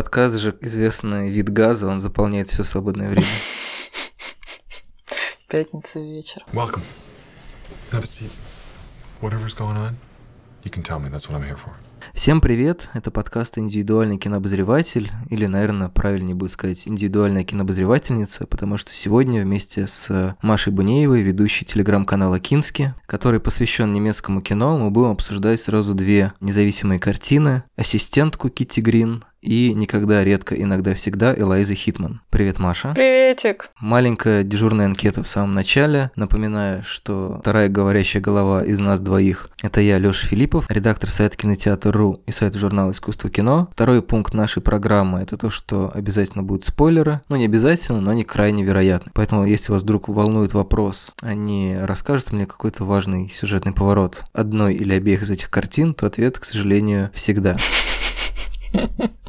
Подкаст же известный вид газа, он заполняет все свободное время. Пятница вечер. Welcome. Have a seat. Whatever's going on, you can tell me. That's what I'm here for. Всем привет, это подкаст «Индивидуальный кинообозреватель», или, наверное, правильнее будет сказать «Индивидуальная кинообозревательница», потому что сегодня вместе с Машей Бунеевой, ведущей телеграм-канала «Кински», который посвящен немецкому кино, мы будем обсуждать сразу две независимые картины «Ассистентку Китти Грин» и никогда, редко, иногда, всегда Элайза Хитман. Привет, Маша. Приветик. Маленькая дежурная анкета в самом начале. Напоминаю, что вторая говорящая голова из нас двоих – это я, Лёша Филиппов, редактор сайта Кинотеатр.ру и сайта журнала «Искусство кино». Второй пункт нашей программы – это то, что обязательно будут спойлеры. Ну, не обязательно, но они крайне вероятны. Поэтому, если вас вдруг волнует вопрос, они расскажут мне какой-то важный сюжетный поворот одной или обеих из этих картин, то ответ, к сожалению, всегда.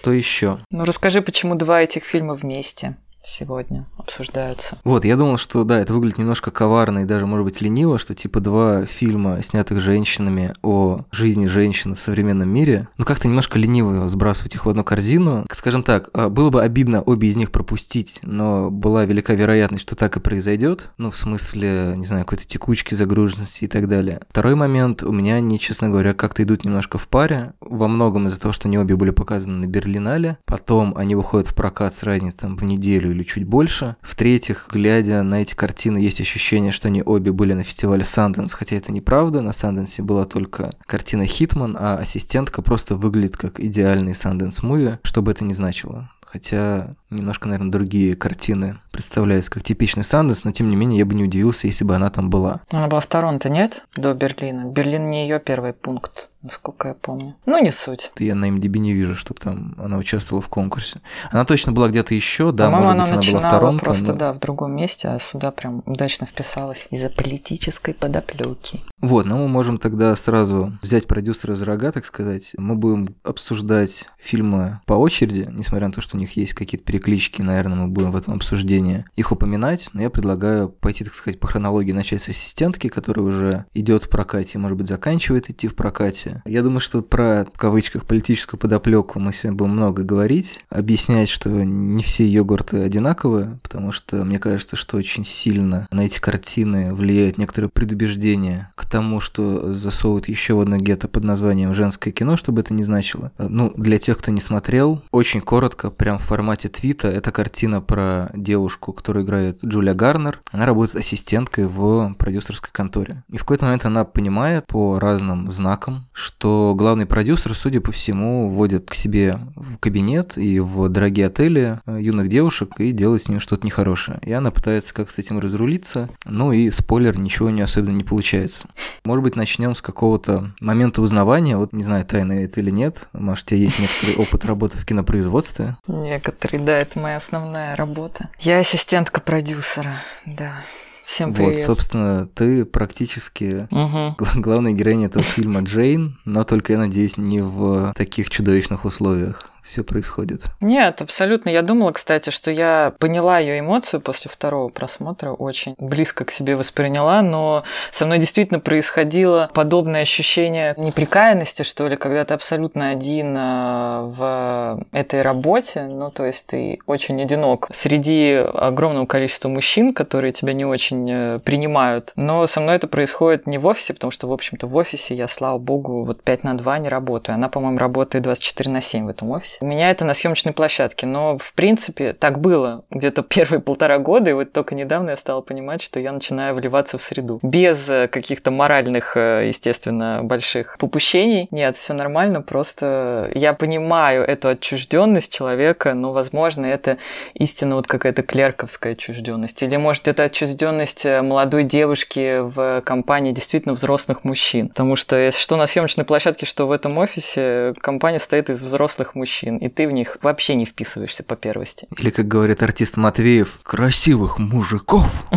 Что еще? Ну расскажи, почему два этих фильма вместе сегодня обсуждаются. Вот, я думал, что да, это выглядит немножко коварно и даже, может быть, лениво, что типа два фильма, снятых женщинами о жизни женщин в современном мире, ну как-то немножко лениво сбрасывать их в одну корзину. Скажем так, а, было бы обидно обе из них пропустить, но была велика вероятность, что так и произойдет. Ну, в смысле, не знаю, какой-то текучки, загруженности и так далее. Второй момент, у меня они, честно говоря, как-то идут немножко в паре, во многом из-за того, что они обе были показаны на Берлинале, потом они выходят в прокат с разницей там в неделю или чуть больше. В-третьих, глядя на эти картины, есть ощущение, что они обе были на фестивале Санденс, хотя это неправда. На Санденсе была только картина Хитман, а ассистентка просто выглядит как идеальный Санденс movie, что бы это ни значило хотя немножко, наверное, другие картины представляются как типичный Санденс, но тем не менее я бы не удивился, если бы она там была. Она была в Торонто, нет? До Берлина. Берлин не ее первый пункт насколько я помню. Ну, не суть. Я на MDB не вижу, чтобы там она участвовала в конкурсе. Она точно была где-то еще, да, может она быть, она была в Торонто. просто, но... да, в другом месте, а сюда прям удачно вписалась из-за политической подоплеки. Вот, но мы можем тогда сразу взять продюсера за рога, так сказать. Мы будем обсуждать фильмы по очереди, несмотря на то, что у них есть какие-то переклички, наверное, мы будем в этом обсуждении их упоминать, но я предлагаю пойти, так сказать, по хронологии начать с ассистентки, которая уже идет в прокате, может быть, заканчивает идти в прокате. Я думаю, что про, в кавычках, политическую подоплеку мы сегодня будем много говорить, объяснять, что не все йогурты одинаковые, потому что мне кажется, что очень сильно на эти картины влияет некоторое предубеждение к тому, что засовывают еще одно гетто под названием «женское кино», чтобы это не значило. Ну, для тех, кто не смотрел, очень коротко, прям в формате твита, это картина про девушку, которую играет Джулия Гарнер. Она работает ассистенткой в продюсерской конторе. И в какой-то момент она понимает по разным знакам, что главный продюсер, судя по всему, вводит к себе в кабинет и в дорогие отели э, юных девушек и делает с ними что-то нехорошее. И она пытается как с этим разрулиться, ну и спойлер, ничего не особенно не получается. Может быть, начнем с какого-то момента узнавания, вот не знаю, тайна это или нет. Может, у тебя есть некоторый опыт работы в кинопроизводстве? Некоторый, да, это моя основная работа. Я ассистентка продюсера, да. Всем привет. Вот, собственно, ты практически угу. главная героиня этого фильма Джейн, но только, я надеюсь, не в таких чудовищных условиях все происходит. Нет, абсолютно. Я думала, кстати, что я поняла ее эмоцию после второго просмотра, очень близко к себе восприняла, но со мной действительно происходило подобное ощущение неприкаянности, что ли, когда ты абсолютно один э, в этой работе, ну, то есть ты очень одинок среди огромного количества мужчин, которые тебя не очень э, принимают. Но со мной это происходит не в офисе, потому что, в общем-то, в офисе я, слава богу, вот 5 на 2 не работаю. Она, по-моему, работает 24 на 7 в этом офисе. У меня это на съемочной площадке, но в принципе так было где-то первые полтора года, и вот только недавно я стала понимать, что я начинаю вливаться в среду. Без э, каких-то моральных, э, естественно, больших попущений. Нет, все нормально, просто я понимаю эту отчужденность человека, но, возможно, это истинно вот какая-то клерковская отчужденность. Или, может, это отчужденность э, молодой девушки в компании действительно взрослых мужчин. Потому что, что на съемочной площадке, что в этом офисе, компания стоит из взрослых мужчин мужчин, и ты в них вообще не вписываешься по первости. Или, как говорит артист Матвеев, красивых мужиков.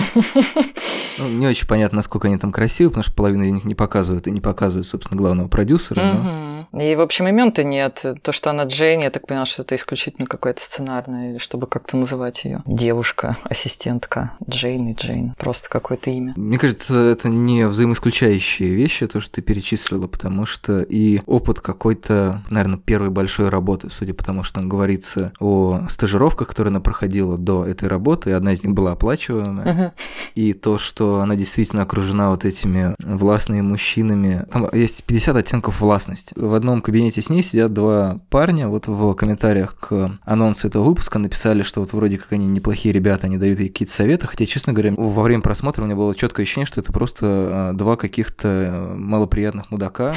Ну, не очень понятно, насколько они там красивы, потому что половину из них не показывают, и не показывают, собственно, главного продюсера. И, в общем, имен-то нет. То, что она Джейн, я так поняла, что это исключительно какое-то сценарное, чтобы как-то называть ее. Девушка, ассистентка Джейн и Джейн. Просто какое-то имя. Мне кажется, это не взаимоисключающие вещи, то, что ты перечислила, потому что и опыт какой-то, наверное, первой большой работы, судя по тому, что там говорится о стажировках, которые она проходила до этой работы, и одна из них была оплачиваемая, Мгм. и то, что она действительно окружена вот этими властными мужчинами. Там есть 50 оттенков властности. В одном кабинете с ней сидят два парня, вот в комментариях к анонсу этого выпуска написали, что вот вроде как они неплохие ребята, они дают ей какие-то советы, хотя, честно говоря, во время просмотра у меня было четкое ощущение, что это просто а, два каких-то э, малоприятных мудака,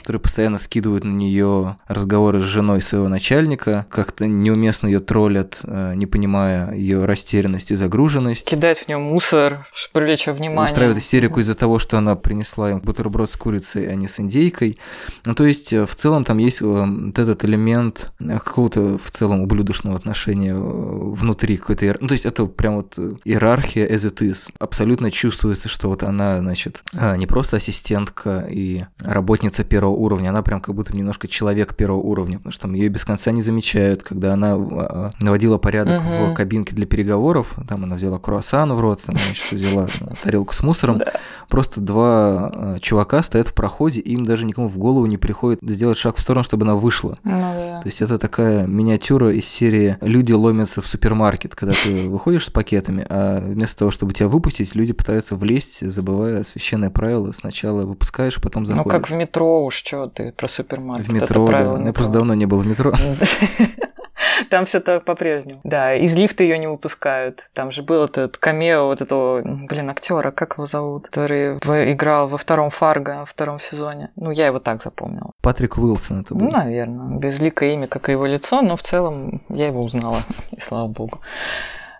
которые постоянно скидывают на нее разговоры с женой своего начальника, как-то неуместно ее троллят, э, не понимая ее растерянность и загруженность. Кидать в нее мусор, привлечь внимание. Устраивает истерику из-за того, что она принесла им бутерброд с курицей, а не с индейкой. Ну, то есть, э, в целом там есть э, вот этот элемент какого-то в целом ублюдочного отношения э, внутри какой-то... Ну, то есть, это прям вот э, иерархия as it is. Абсолютно чувствуется, что вот она, значит, а, не просто ассистентка и работница первого уровня, она прям как будто немножко человек первого уровня, потому что там ее без конца не замечают, когда она наводила порядок Мгм. в кабинке для переговоров, там она взяла круассан в рот, там, значит, взяла тарелку с мусором, просто два чувака стоят в проходе, и им даже никому в голову не приходит сделать шаг в сторону, чтобы она вышла. Ну да. То есть это такая миниатюра из серии «Люди ломятся в супермаркет», когда ты выходишь с пакетами, а вместо того, чтобы тебя выпустить, люди пытаются влезть, забывая священное правило. Сначала выпускаешь, потом Ну, заходишь. как в метро уж, что ты про супермаркет. в метро, да. Я просто давно не был в метро. Там все так по-прежнему. Да, из лифта ее не выпускают. Там же был этот камео вот этого, блин, актера, как его зовут, который играл во втором Фарго, во втором сезоне. Ну, я его так запомнила. Патрик Уилсон это был. Ну, наверное. Безликое имя, как и его лицо, но в целом я его узнала, и слава богу.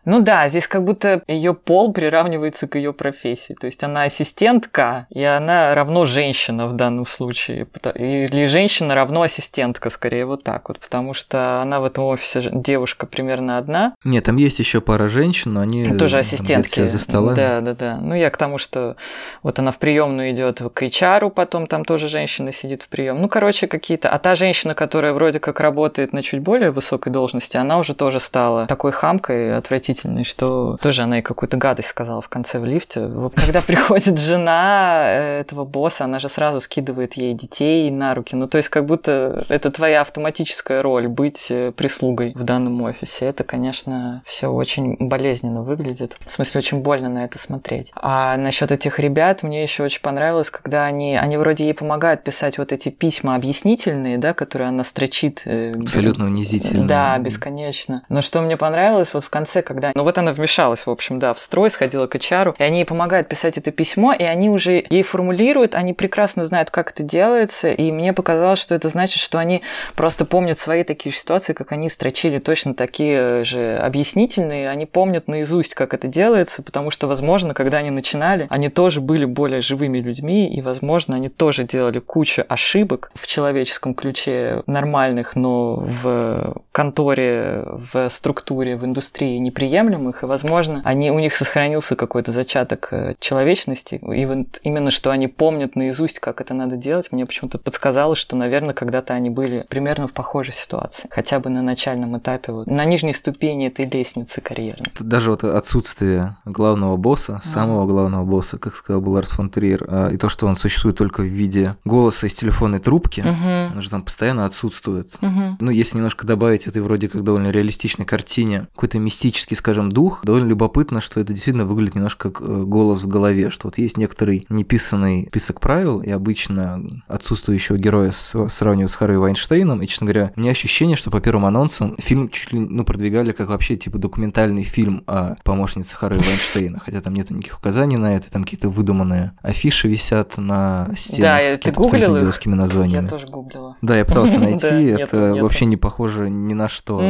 Ну да, здесь как будто ее пол приравнивается к ее профессии. То есть она ассистентка, и она равно женщина в данном случае. Или женщина равно ассистентка, скорее вот так вот. Потому что она в этом офисе девушка примерно одна. Нет, там есть еще пара женщин, но они Тоже э, ассистентки. за столами. Да, да, да. Ну, я к тому, что вот она в приемную идет к HR, потом там тоже женщина сидит в прием. Ну, короче, какие-то. А та женщина, которая вроде как работает на чуть более высокой должности, она уже тоже стала такой хамкой отвратительной, что тоже она и какую-то гадость сказала в конце в лифте. Когда приходит жена э, этого босса, она же сразу скидывает ей детей на руки. Ну, то есть, как будто это твоя автоматическая роль быть э, прислугой в данном офисе. Это, конечно, все очень болезненно выглядит. В смысле, очень больно на это смотреть. А насчет этих ребят мне еще очень понравилось, когда они, они вроде ей помогают писать вот эти письма объяснительные, да, которые она строчит. э, Абсолютно унизительно. да, бесконечно. Но что мне понравилось, вот в конце, когда... Ну вот она вмешалась, в общем, да, в строй, сходила к HR, и они ей помогают писать это письмо, и они уже ей формулируют, они прекрасно знают, как это делается, и мне показалось, что это значит, что они просто помнят свои такие ситуации, как они строчили точно такие же объяснительные, они помнят наизусть, как это делается, потому что, возможно, когда они начинали, они тоже были более живыми людьми, и, возможно, они тоже делали кучу ошибок в человеческом ключе нормальных, но в конторе, в структуре, в индустрии неприемлемых, и, возможно, они, у них сохранился какой-то зачаток э, человечности, и вот именно что они помнят наизусть, как это надо делать, мне почему-то подсказалось, что, наверное, когда-то они были примерно в похожей ситуации, хотя бы на начальном этапе, вот, на нижней ступени этой лестницы карьерной. Даже вот отсутствие главного босса, самого главного босса, как сказал Ларс фон Триер, а, и то, что он существует только в виде голоса из телефонной трубки, Мгм. он же там постоянно отсутствует. Мгм. Ну, если немножко добавить этой вроде как довольно реалистичной картине какой-то мистический, скажем, дух, довольно любопытно, что это действительно выглядит немножко как э, голос в голове, что вот есть некоторый неписанный список правил, и обычно отсутствующего героя сравнивают с Харви Вайнштейном, и, честно говоря, у меня ощущение, что по первым анонсам фильм чуть ли ну, продвигали как вообще типа документальный фильм о помощнице Харви Вайнштейна, хотя там нету никаких указаний на это, там какие-то выдуманные афиши висят на стенах Да, ты гуглил их? названиями. Я тоже гуглила. Да, я пытался найти, это вообще не похоже ни на что.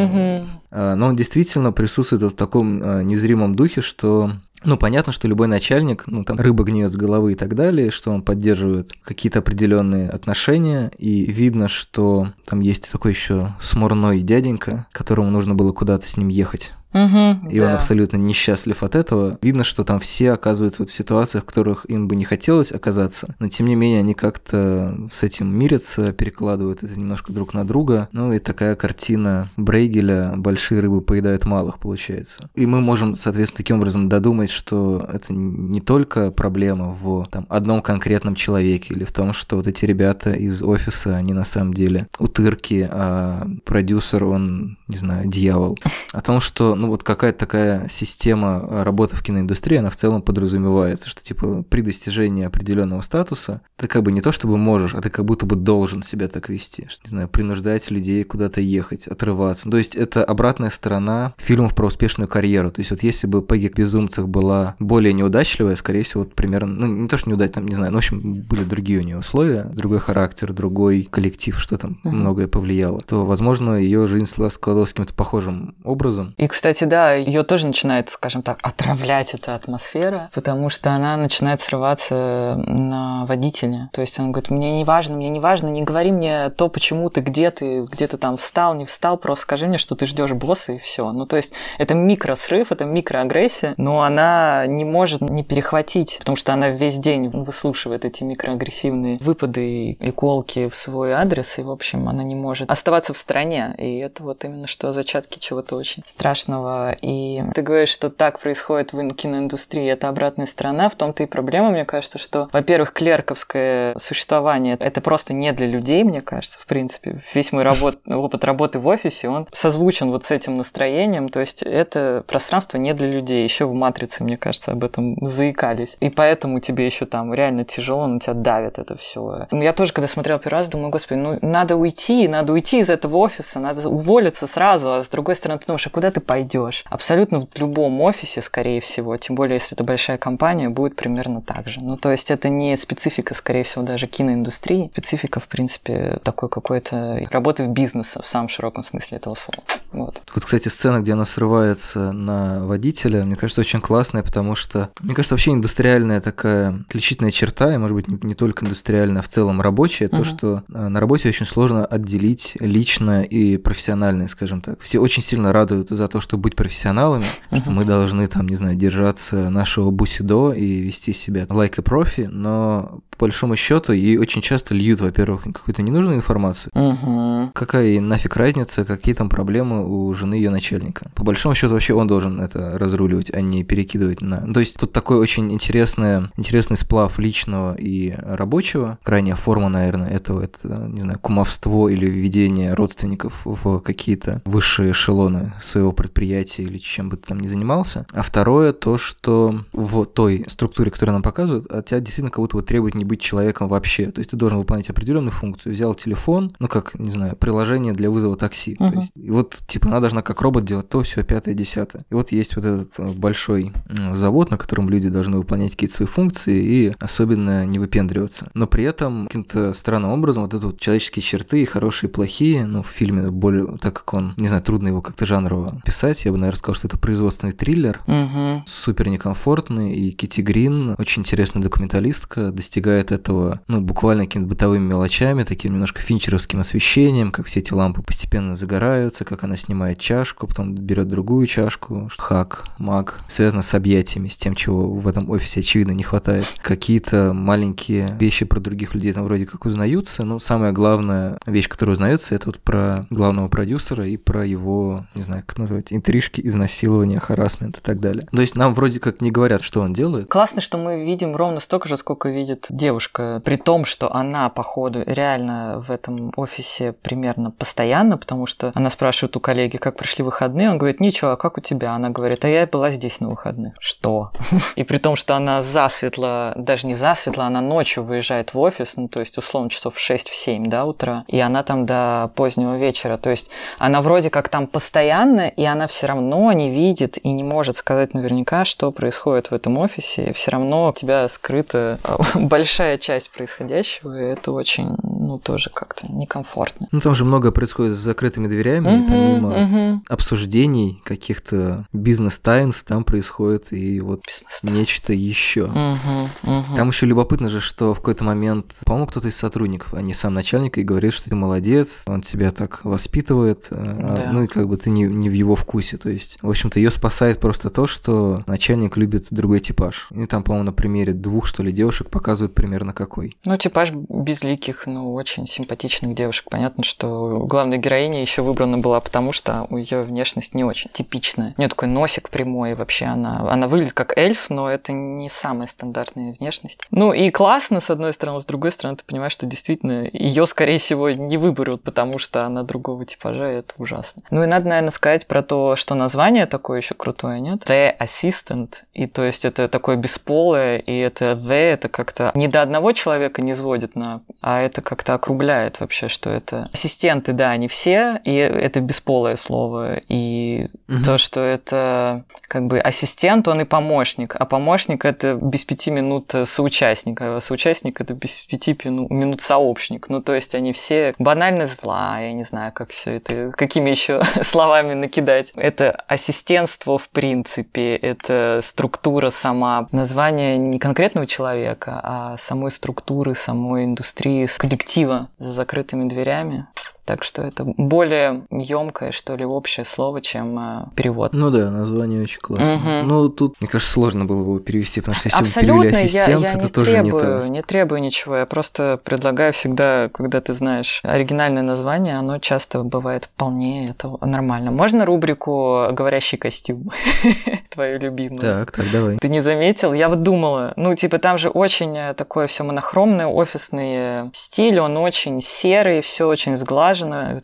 А, Но он действительно присутствует в таком а, незримом духе, что ну, понятно, что любой начальник, ну, там, рыба гниет с головы и так далее, что он поддерживает какие-то определенные отношения, и видно, что там есть такой еще смурной дяденька, которому нужно было куда-то с ним ехать Угу, и да. он абсолютно несчастлив от этого. Видно, что там все оказываются вот в ситуациях, в которых им бы не хотелось оказаться, но тем не менее они как-то с этим мирятся, перекладывают это немножко друг на друга. Ну и такая картина Брейгеля «Большие рыбы поедают малых» получается. И мы можем, соответственно, таким образом додумать, что это не только проблема в там, одном конкретном человеке или в том, что вот эти ребята из офиса, они на самом деле утырки, а продюсер, он, не знаю, дьявол. О том, что, ну, вот какая-то такая система работы в киноиндустрии, она в целом подразумевается, что, типа, при достижении определенного статуса ты как бы не то чтобы можешь, а ты как будто бы должен себя так вести, что, не знаю, принуждать людей куда-то ехать, отрываться. То есть это обратная сторона фильмов про успешную карьеру. То есть вот если бы «Пегги к безумцах» была более неудачливая, скорее всего, вот примерно, ну, не то, что неудачливая, там, не знаю, ну, в общем, были другие у нее условия, другой характер, другой коллектив, что там многое повлияло, то, возможно, ее жизнь складывалась каким-то похожим образом. И, кстати, да, ее тоже начинает, скажем так, отравлять эта атмосфера, потому что она начинает срываться на водителя. То есть он говорит, мне не важно, мне не важно, не говори мне то, почему ты, где ты, где ты там встал, не встал, просто скажи мне, что ты ждешь босса и все. Ну, то есть это микросрыв, это микроагрессия, но она не может не перехватить, потому что она весь день выслушивает эти микроагрессивные выпады и колки в свой адрес, и, в общем, она не может оставаться в стороне. И это вот именно что зачатки чего-то очень страшного. И ты говоришь, что так происходит в киноиндустрии, это обратная сторона. В том-то и проблема, мне кажется, что, во-первых, клерковское существование это просто не для людей, мне кажется, в принципе. Весь мой работ... опыт работы в офисе, он созвучен вот с этим настроением. То есть это пространство не для людей. Еще в матрице, мне кажется, об этом заикались. И поэтому тебе еще там реально тяжело, на тебя давит это все. Я тоже, когда смотрел первый раз, думаю, господи, ну надо уйти, надо уйти из этого офиса, надо уволиться сразу, а с другой стороны ты думаешь, а куда ты пойдешь? Абсолютно в любом офисе, скорее всего, тем более, если это большая компания, будет примерно так же. Ну, то есть это не специфика, скорее всего, даже киноиндустрии. Специфика, в принципе, такой какой-то работы в бизнесе в самом широком смысле этого слова. Вот. Вот, кстати, сцена, где она срывается на водителя, мне кажется, очень классная, потому что, мне кажется, вообще индустриальная такая отличительная черта, и, может быть, не, не только индустриальная, а в целом рабочая, то, Мгм. что э, на работе очень сложно отделить личное и профессиональное, скажем так. Все очень сильно радуют за то, чтобы быть профессионалами, что мы должны, там, не знаю, держаться нашего бусидо и вести себя like a профи, но по большому счету и очень часто льют, во-первых, какую-то ненужную информацию, Мгм. Какая нафиг разница, какие там проблемы у жены ее начальника? По большому счету вообще он должен это разруливать, а не перекидывать на... То есть тут такой очень интересный, интересный сплав личного и рабочего. Крайняя форма, наверное, этого, это, не знаю, кумовство или введение родственников в какие-то высшие эшелоны своего предприятия или чем бы ты там ни занимался. А второе, то, что в той структуре, которую нам показывают, от тебя действительно как будто бы требует не быть человеком вообще. То есть ты должен выполнять определенную функцию. Взял телефон, ну как, не знаю, приложение для вызова такси. То Мгм. есть, и вот, типа, она должна как робот делать то, все, пятое, десятое. И вот есть вот этот э, большой завод, на котором люди должны выполнять какие-то свои функции и особенно не выпендриваться. Но при этом каким-то странным образом вот это вот человеческие черты, хорошие и плохие, ну, в фильме более, так как он, не знаю, трудно его как-то жанрово писать, я бы, наверное, сказал, что это производственный триллер, Мгм. супер некомфортный, и Кити Грин, очень интересная документалистка, достигает этого, ну, буквально какими-то бытовыми мелочами, таким немножко финчеровским освещением, как все эти лампы постепенно загораются, как она снимает чашку, потом берет другую чашку, хак, маг, связано с объятиями, с тем, чего в этом офисе, очевидно, не хватает. Какие-то маленькие вещи про других людей там вроде как узнаются, но самая главная вещь, которая узнается, это вот про главного продюсера и про его, не знаю, как назвать, интрижки, изнасилования, харасмент и так далее. То есть нам вроде как не говорят, что он делает. Классно, что мы видим ровно столько же, сколько видит девушка. При том, что она, походу, реально в этом офисе примерно постоянно, потому что она спрашивает у коллеги, как прошли выходные. Он говорит, ничего, а как у тебя? Она говорит, а я была здесь на выходных. Что? И при том, что она засветло, даже не засветло, она ночью выезжает в офис, ну, то есть, условно, часов в 6-7, да, утра, и она там до позднего вечера. То есть, она вроде как там постоянно, и она все равно не видит и не может сказать наверняка, что происходит в этом офисе. Все равно у тебя скрыта большая часть происходящего, и это очень, ну, тоже как-то некомфортно. Ну, там же много происходит с закрытыми дверями, Мгм, помимо мгм. обсуждений каких-то бизнес-тайнс, там происходит и вот нечто еще. Мгм, мгм. Там еще любопытно же, что в какой-то момент, по-моему, кто-то из сотрудников, а не сам начальник, и говорит, что ты молодец, он тебя так воспитывает, э, а, Да. ну и как бы ты не, не в его вкусе. То есть, в общем-то, ее спасает просто то, что начальник любит другой типаж. И там, по-моему, на примере двух, что ли, девушек показывают примерно какой. Ну, типаж безликих, но очень симпатичных девушек. Понятно, что главная героиня еще выбрана была потому, что у ее внешность не очень типичная. У нее такой носик прямой, вообще она, она выглядит как эльф, но это не самая стандартная внешность. Ну и классно, с одной стороны, с другой стороны, ты понимаешь, что действительно ее, скорее всего, не выберут, потому что она другого типажа, и это ужасно. Ну и надо, наверное, сказать про то, что название такое еще крутое, нет? The Assistant, и то есть это такое бесполое, и это the, это как-то не до одного человека не сводит на, а это как-то округляет вообще, что это ассистенты, да, они все, и это бесполое слово, и Мгм. то, что это как бы ассистент, он и помощник, а помощник это без пяти минут соучастник, а соучастник это без пяти минут сообщник. Ну, то есть они все банально зла, я не знаю, как все это, какими еще словами накидать. Это ассистентство в принципе, это структура сама, название не конкретного человека, а самой структуры, самой индустрии, коллектива за закрытыми дверями. Так что это более емкое, что ли, общее слово, чем э, перевод. Ну да, название очень классное. Мгм. Ну, тут, мне кажется, сложно было бы его перевести, потому что если Абсолютно, я, я не требую, не не, требую ничего. Я просто предлагаю всегда, когда ты знаешь оригинальное название, оно часто бывает вполне это нормально. Можно рубрику «Говорящий костюм» твою любимую? Так, так, давай. Ты не заметил? Я вот думала, ну, типа, там же очень э, такое все монохромное, офисный э, стиль, он очень серый, все очень сглажено,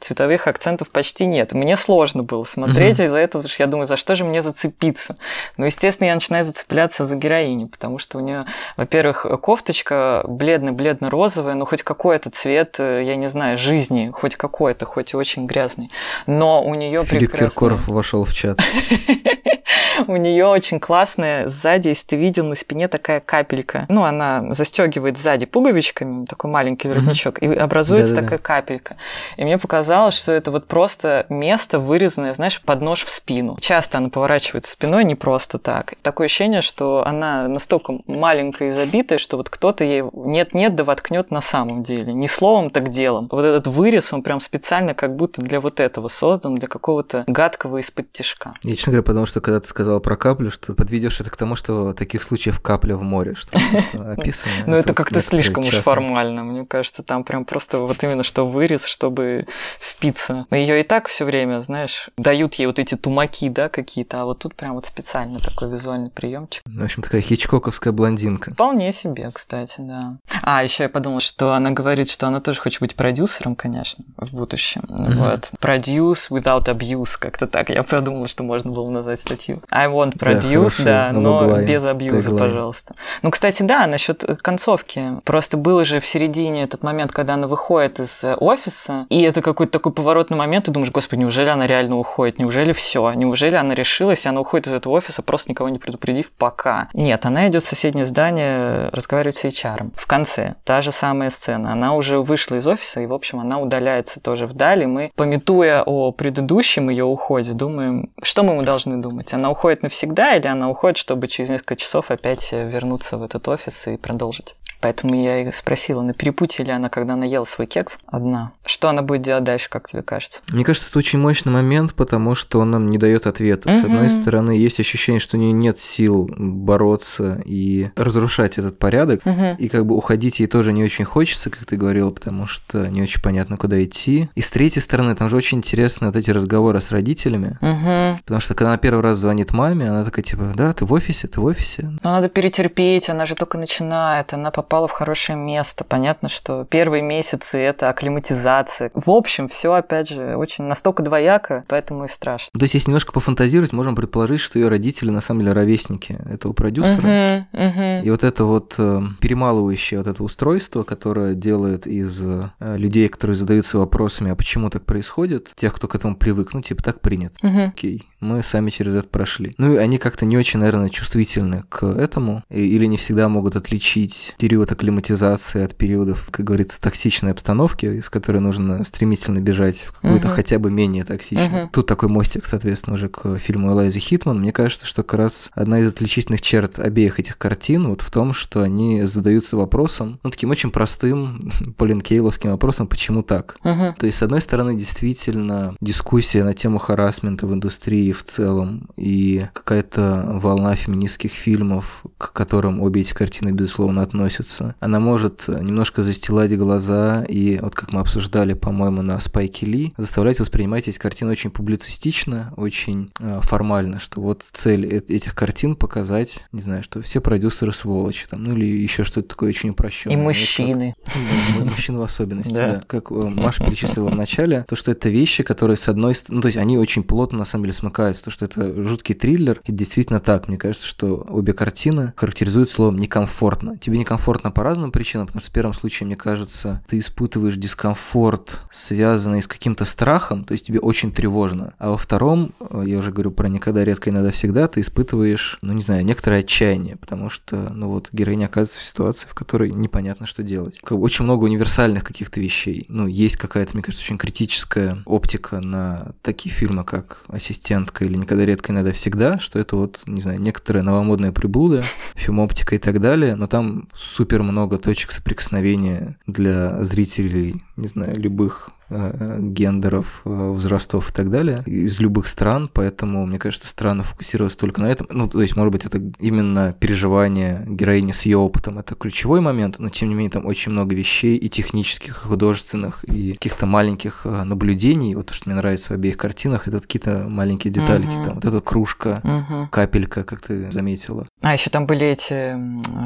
цветовых акцентов почти нет. Мне сложно было смотреть Мгм. из-за этого, потому что я думаю, за что же мне зацепиться? Ну, естественно, я начинаю зацепляться за героиню, потому что у нее, во-первых, кофточка бледно-бледно-розовая, ну, хоть какой-то цвет, э, я не знаю, жизни, хоть какой-то, хоть и очень грязный. Но у нее Филипп прекрасная... Киркоров вошел в чат. У нее очень классная сзади, если ты видел, на спине такая капелька. Ну, она застегивает сзади пуговичками, такой маленький воротничок, и образуется Да-да-да. такая капелька. И мне показалось, что это вот просто место, вырезанное, знаешь, под нож в спину. Часто она поворачивается спиной не просто так. Такое ощущение, что она настолько маленькая и забитая, что вот кто-то ей нет-нет, да воткнет на самом деле. Не словом, так делом. Вот этот вырез, он прям специально как будто для вот этого создан, для какого-то гадкого из-под тишка. Я, честно говоря, потому что когда ты сказал про каплю, что подведешь это к тому, что таких случаев капля в море, что описано. Ну, это как-то слишком уж формально. Мне кажется, там прям просто вот именно что вырез, чтобы впиться. Ее и так все время, знаешь, дают ей вот эти тумаки, да, какие-то, а вот тут прям вот специально такой визуальный приемчик. В общем, такая хичкоковская блондинка. Вполне себе, кстати, да. А, еще я подумала, что она говорит, что она тоже хочет быть продюсером, конечно, в будущем. Вот. Produce without abuse, как-то так. Я подумала, что можно было назвать статью. I want Да, produce, да, Ну, но Логлайн, без абьюза, теглайн. пожалуйста. Ну, кстати, да, насчет концовки. Просто было же в середине этот момент, когда она выходит из э, офиса, и это какой-то такой поворотный момент, ты думаешь, господи, неужели она реально уходит? Неужели все? Неужели она решилась, и она уходит из этого офиса, просто никого не предупредив пока? Нет, она идет в соседнее здание разговаривать с HR. В конце та же самая сцена. Она уже вышла из офиса, и, в общем, она удаляется тоже вдаль, и мы, пометуя о предыдущем ее уходе, думаем, что мы должны думать? Она уходит навсегда или она уходит, чтобы через несколько часов опять вернуться в этот офис и продолжить? Поэтому я и спросила, на перепутье ли она, когда она ела свой кекс одна. Что она будет делать дальше, как тебе кажется? Мне кажется, это очень мощный момент, потому что он нам не дает ответа. С одной стороны, есть ощущение, что у нее нет сил бороться и разрушать этот порядок. И как бы уходить ей тоже не очень хочется, как ты говорила, потому что не очень понятно, куда идти. И с третьей стороны, там же очень интересны вот эти разговоры с родителями. Угу. Потому что когда она первый раз звонит маме, она такая типа, да, ты в офисе, ты в офисе. Но надо перетерпеть, она же только начинает, она попала в хорошее место. Понятно, что первые месяцы это акклиматизация. В общем, все опять же очень настолько двояко, поэтому и страшно. То есть, если немножко пофантазировать, можем предположить, что ее родители на самом деле ровесники этого продюсера. Мгм, мгм. И вот это вот э, перемалывающее вот это устройство, которое делает из э, людей, которые задаются вопросами, а почему так происходит, тех, кто к этому привык, ну, типа, так принято. Мгм. Окей, мы сами через это прошли. Ну и они как-то не очень, наверное, чувствительны к этому, или не всегда могут отличить период акклиматизации, от периодов, как говорится, токсичной обстановки, из которой нужно стремительно бежать в какую-то Мгм. хотя бы менее токсичную. Мгм. Тут такой мостик, соответственно, уже к фильму Элайзы Хитман. Мне кажется, что как раз одна из отличительных черт обеих этих картин вот в том, что они задаются вопросом, ну, таким очень простым, Полин Кейловским вопросом, почему так? Мгм. То есть, с одной стороны, действительно, дискуссия на тему харасмента в индустрии в целом и какая-то волна феминистских фильмов, к которым обе эти картины, безусловно, относятся, она может немножко застилать глаза и, вот как мы обсуждали, по-моему, на Спайке Ли, заставлять воспринимать эти картины очень публицистично, очень э, формально, что вот цель э- этих картин показать, не знаю, что все продюсеры сволочи, там, ну или еще что-то такое очень упрощенное. И как- мужчины. ну, мужчин в особенности, Да. да. Как э, Маша перечислила в начале, то, что это вещи, которые с одной стороны, ну, то есть они очень плотно, на самом деле, смыкаются. То, что это жуткий триллер, и действительно так. Мне кажется, что обе картины характеризуют словом некомфортно. Тебе некомфортно по разным причинам, потому что в первом случае, мне кажется, ты испытываешь дискомфорт, связанный с каким-то страхом, то есть тебе очень тревожно. А во втором, э, я уже говорю про никогда, редко и надо всегда, ты испытываешь, ну, не знаю, некоторое отчаяние, потому что, ну, вот, героиня оказывается в ситуации, в которой непонятно, что делать. Очень много универсальных каких-то вещей. Ну, есть какая-то, мне кажется, очень критическая оптика на такие фильмы, как «Ассистентка» или «Никогда, редко и надо всегда», что это вот, не знаю, некоторые новомодные приблуда, фемоптика и так далее, но там супер много точек соприкосновения для зрителей, не знаю, любых гендеров, э, возрастов и так далее, из любых стран, поэтому, мне кажется, странно фокусироваться только на этом. Ну, то есть, может быть, это именно переживание героини с ее опытом, это ключевой момент, но, тем не менее, там очень много вещей и технических, и художественных, и каких-то маленьких э, наблюдений. Вот то, что мне нравится в обеих картинах, это вот какие-то маленькие детальки, Мгм. там вот эта кружка, Мгм. капелька, как ты заметила. А, еще там были эти